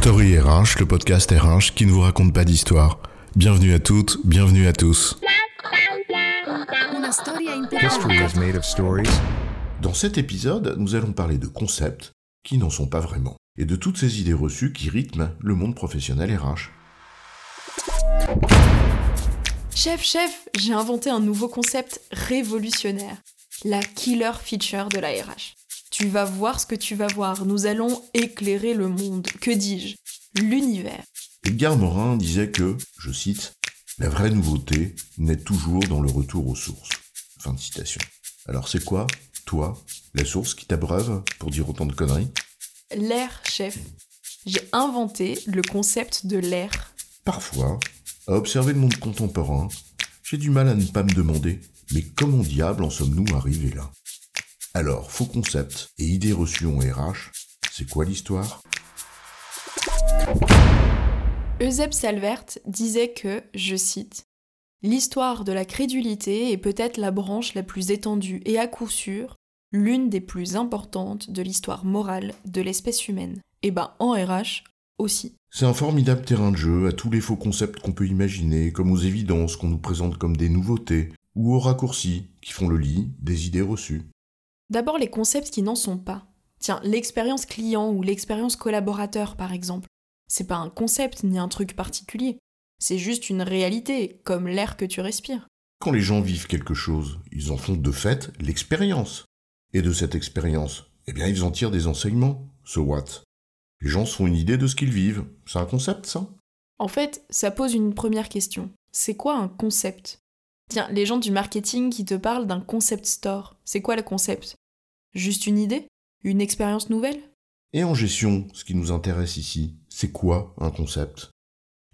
Story RH, le podcast RH qui ne vous raconte pas d'histoire. Bienvenue à toutes, bienvenue à tous. Dans cet épisode, nous allons parler de concepts qui n'en sont pas vraiment et de toutes ces idées reçues qui rythment le monde professionnel RH. Chef, chef, j'ai inventé un nouveau concept révolutionnaire. La killer feature de la RH. Tu vas voir ce que tu vas voir. Nous allons éclairer le monde. Que dis-je? L'univers. Edgar Morin disait que, je cite, La vraie nouveauté naît toujours dans le retour aux sources. Fin de citation. Alors c'est quoi, toi, la source qui t'abreuve pour dire autant de conneries? L'air, chef. J'ai inventé le concept de l'air. Parfois, à observer le monde contemporain, j'ai du mal à ne pas me demander, mais comment diable en sommes-nous arrivés là? Alors, faux concept et idées reçues en RH, c'est quoi l'histoire? Euseb Salvert disait que, je cite, L'histoire de la crédulité est peut-être la branche la plus étendue et à coup sûr l'une des plus importantes de l'histoire morale de l'espèce humaine. Et ben en RH aussi. C'est un formidable terrain de jeu à tous les faux concepts qu'on peut imaginer, comme aux évidences qu'on nous présente comme des nouveautés, ou aux raccourcis qui font le lit des idées reçues. D'abord les concepts qui n'en sont pas. Tiens, l'expérience client ou l'expérience collaborateur par exemple. C'est pas un concept ni un truc particulier. C'est juste une réalité, comme l'air que tu respires. Quand les gens vivent quelque chose, ils en font de fait l'expérience. Et de cette expérience, eh bien ils en tirent des enseignements. So what Les gens se font une idée de ce qu'ils vivent. C'est un concept, ça En fait, ça pose une première question. C'est quoi un concept? Tiens, les gens du marketing qui te parlent d'un concept store, c'est quoi le concept? Juste une idée? Une expérience nouvelle? Et en gestion, ce qui nous intéresse ici, c'est quoi un concept?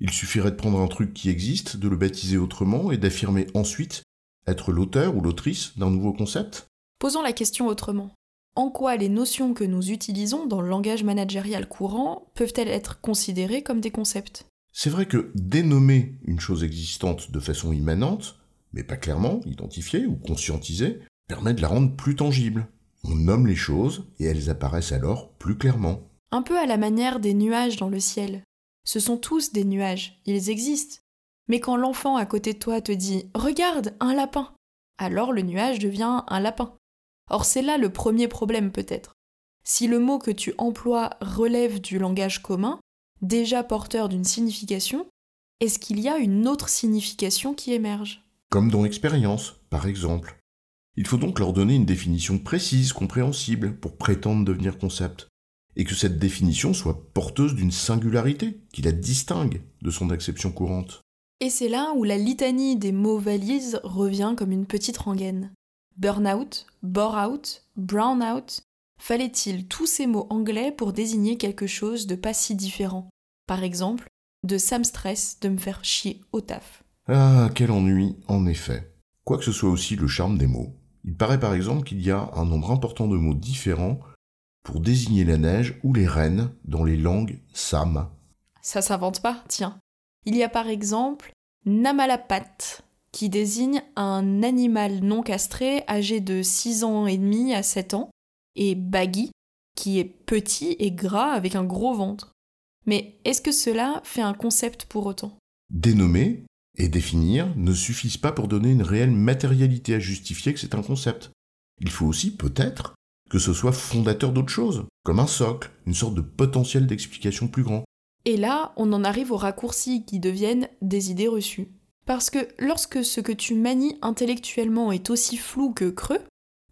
Il suffirait de prendre un truc qui existe, de le baptiser autrement et d'affirmer ensuite être l'auteur ou l'autrice d'un nouveau concept? Posons la question autrement. En quoi les notions que nous utilisons dans le langage managérial courant peuvent-elles être considérées comme des concepts? C'est vrai que dénommer une chose existante de façon immanente, mais pas clairement identifiée ou conscientisée, permet de la rendre plus tangible. On nomme les choses et elles apparaissent alors plus clairement. Un peu à la manière des nuages dans le ciel. Ce sont tous des nuages, ils existent. Mais quand l'enfant à côté de toi te dit ⁇ Regarde, un lapin !⁇ alors le nuage devient un lapin. Or c'est là le premier problème peut-être. Si le mot que tu emploies relève du langage commun, déjà porteur d'une signification, est-ce qu'il y a une autre signification qui émerge? Comme dans l'expérience, par exemple. Il faut donc leur donner une définition précise, compréhensible, pour prétendre devenir concept. Et que cette définition soit porteuse d'une singularité, qui la distingue de son acception courante. Et c'est là où la litanie des mots valises revient comme une petite rengaine. Burnout, bore-out, brown-out, fallait-il tous ces mots anglais pour désigner quelque chose de pas si différent? Par exemple, de ça me stress de me faire chier au taf. Ah, quel ennui, en effet. Quoi que ce soit aussi le charme des mots, il paraît par exemple qu'il y a un nombre important de mots différents pour désigner la neige ou les rennes dans les langues sam. Ça s'invente pas, tiens. Il y a par exemple Namalapat, qui désigne un animal non castré âgé de 6 ans et demi à 7 ans, et Baggy, qui est petit et gras avec un gros ventre. Mais est-ce que cela fait un concept pour autant? Dénommer et définir ne suffisent pas pour donner une réelle matérialité à justifier que c'est un concept. Il faut aussi, peut-être, que ce soit fondateur d'autre chose, comme un socle, une sorte de potentiel d'explication plus grand. Et là, on en arrive aux raccourcis qui deviennent des idées reçues. Parce que lorsque ce que tu manies intellectuellement est aussi flou que creux,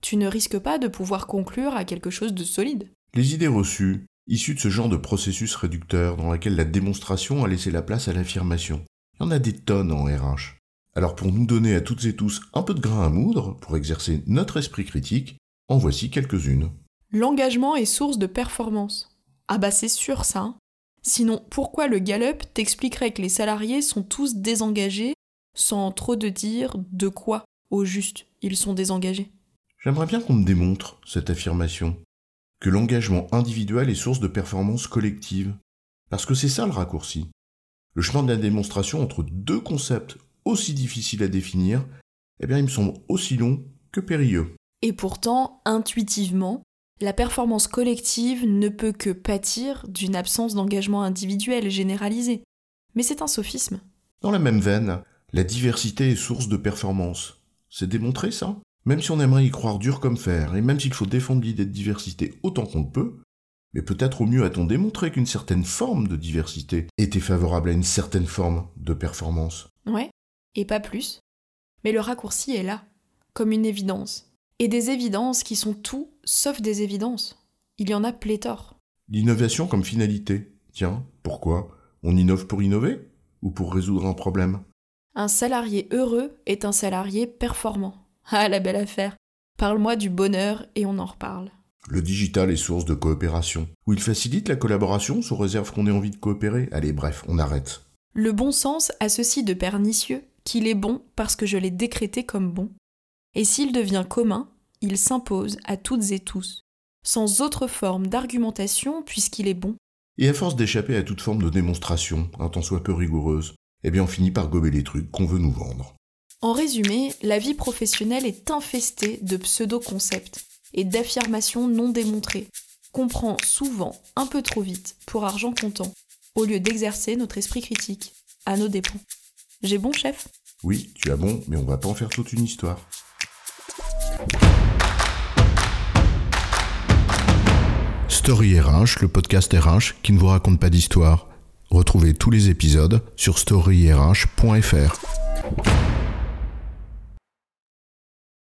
tu ne risques pas de pouvoir conclure à quelque chose de solide. Les idées reçues, issues de ce genre de processus réducteur dans lequel la démonstration a laissé la place à l'affirmation, il y en a des tonnes en RH. Alors pour nous donner à toutes et tous un peu de grain à moudre, pour exercer notre esprit critique, en voici quelques-unes. L'engagement est source de performance. Ah bah c'est sûr ça. hein. Sinon, pourquoi le Gallup t'expliquerait que les salariés sont tous désengagés sans trop de dire de quoi au juste ils sont désengagés? J'aimerais bien qu'on me démontre cette affirmation, que l'engagement individuel est source de performance collective, parce que c'est ça le raccourci. Le chemin de la démonstration entre deux concepts aussi difficiles à définir, eh bien il me semble aussi long que périlleux. Et pourtant, intuitivement, La performance collective ne peut que pâtir d'une absence d'engagement individuel généralisé. Mais c'est un sophisme. Dans la même veine, la diversité est source de performance. C'est démontré ça? Même si on aimerait y croire dur comme fer, et même s'il faut défendre l'idée de diversité autant qu'on le peut, mais peut-être au mieux a-t-on démontré qu'une certaine forme de diversité était favorable à une certaine forme de performance. Ouais, et pas plus. Mais le raccourci est là, comme une évidence. Et des évidences qui sont tout sauf des évidences. Il y en a pléthore. L'innovation comme finalité. Tiens, pourquoi On innove pour innover Ou pour résoudre un problème? Un salarié heureux est un salarié performant. Ah, la belle affaire. Parle-moi du bonheur et on en reparle. Le digital est source de coopération. Ou il facilite la collaboration sous réserve qu'on ait envie de coopérer. Allez, bref, on arrête. Le bon sens a ceci de pernicieux qu'il est bon parce que je l'ai décrété comme bon. Et s'il devient commun, il s'impose à toutes et tous, sans autre forme d'argumentation puisqu'il est bon. Et à force d'échapper à toute forme de démonstration, un tant soit peu rigoureuse, eh bien on finit par gober les trucs qu'on veut nous vendre. En résumé, la vie professionnelle est infestée de pseudo-concepts et d'affirmations non démontrées, qu'on prend souvent un peu trop vite pour argent comptant, au lieu d'exercer notre esprit critique, à nos dépens. J'ai bon, chef? Oui, tu as bon, mais on va pas en faire toute une histoire. Story RH, le podcast RH qui ne vous raconte pas d'histoire. Retrouvez tous les épisodes sur storyrh.fr.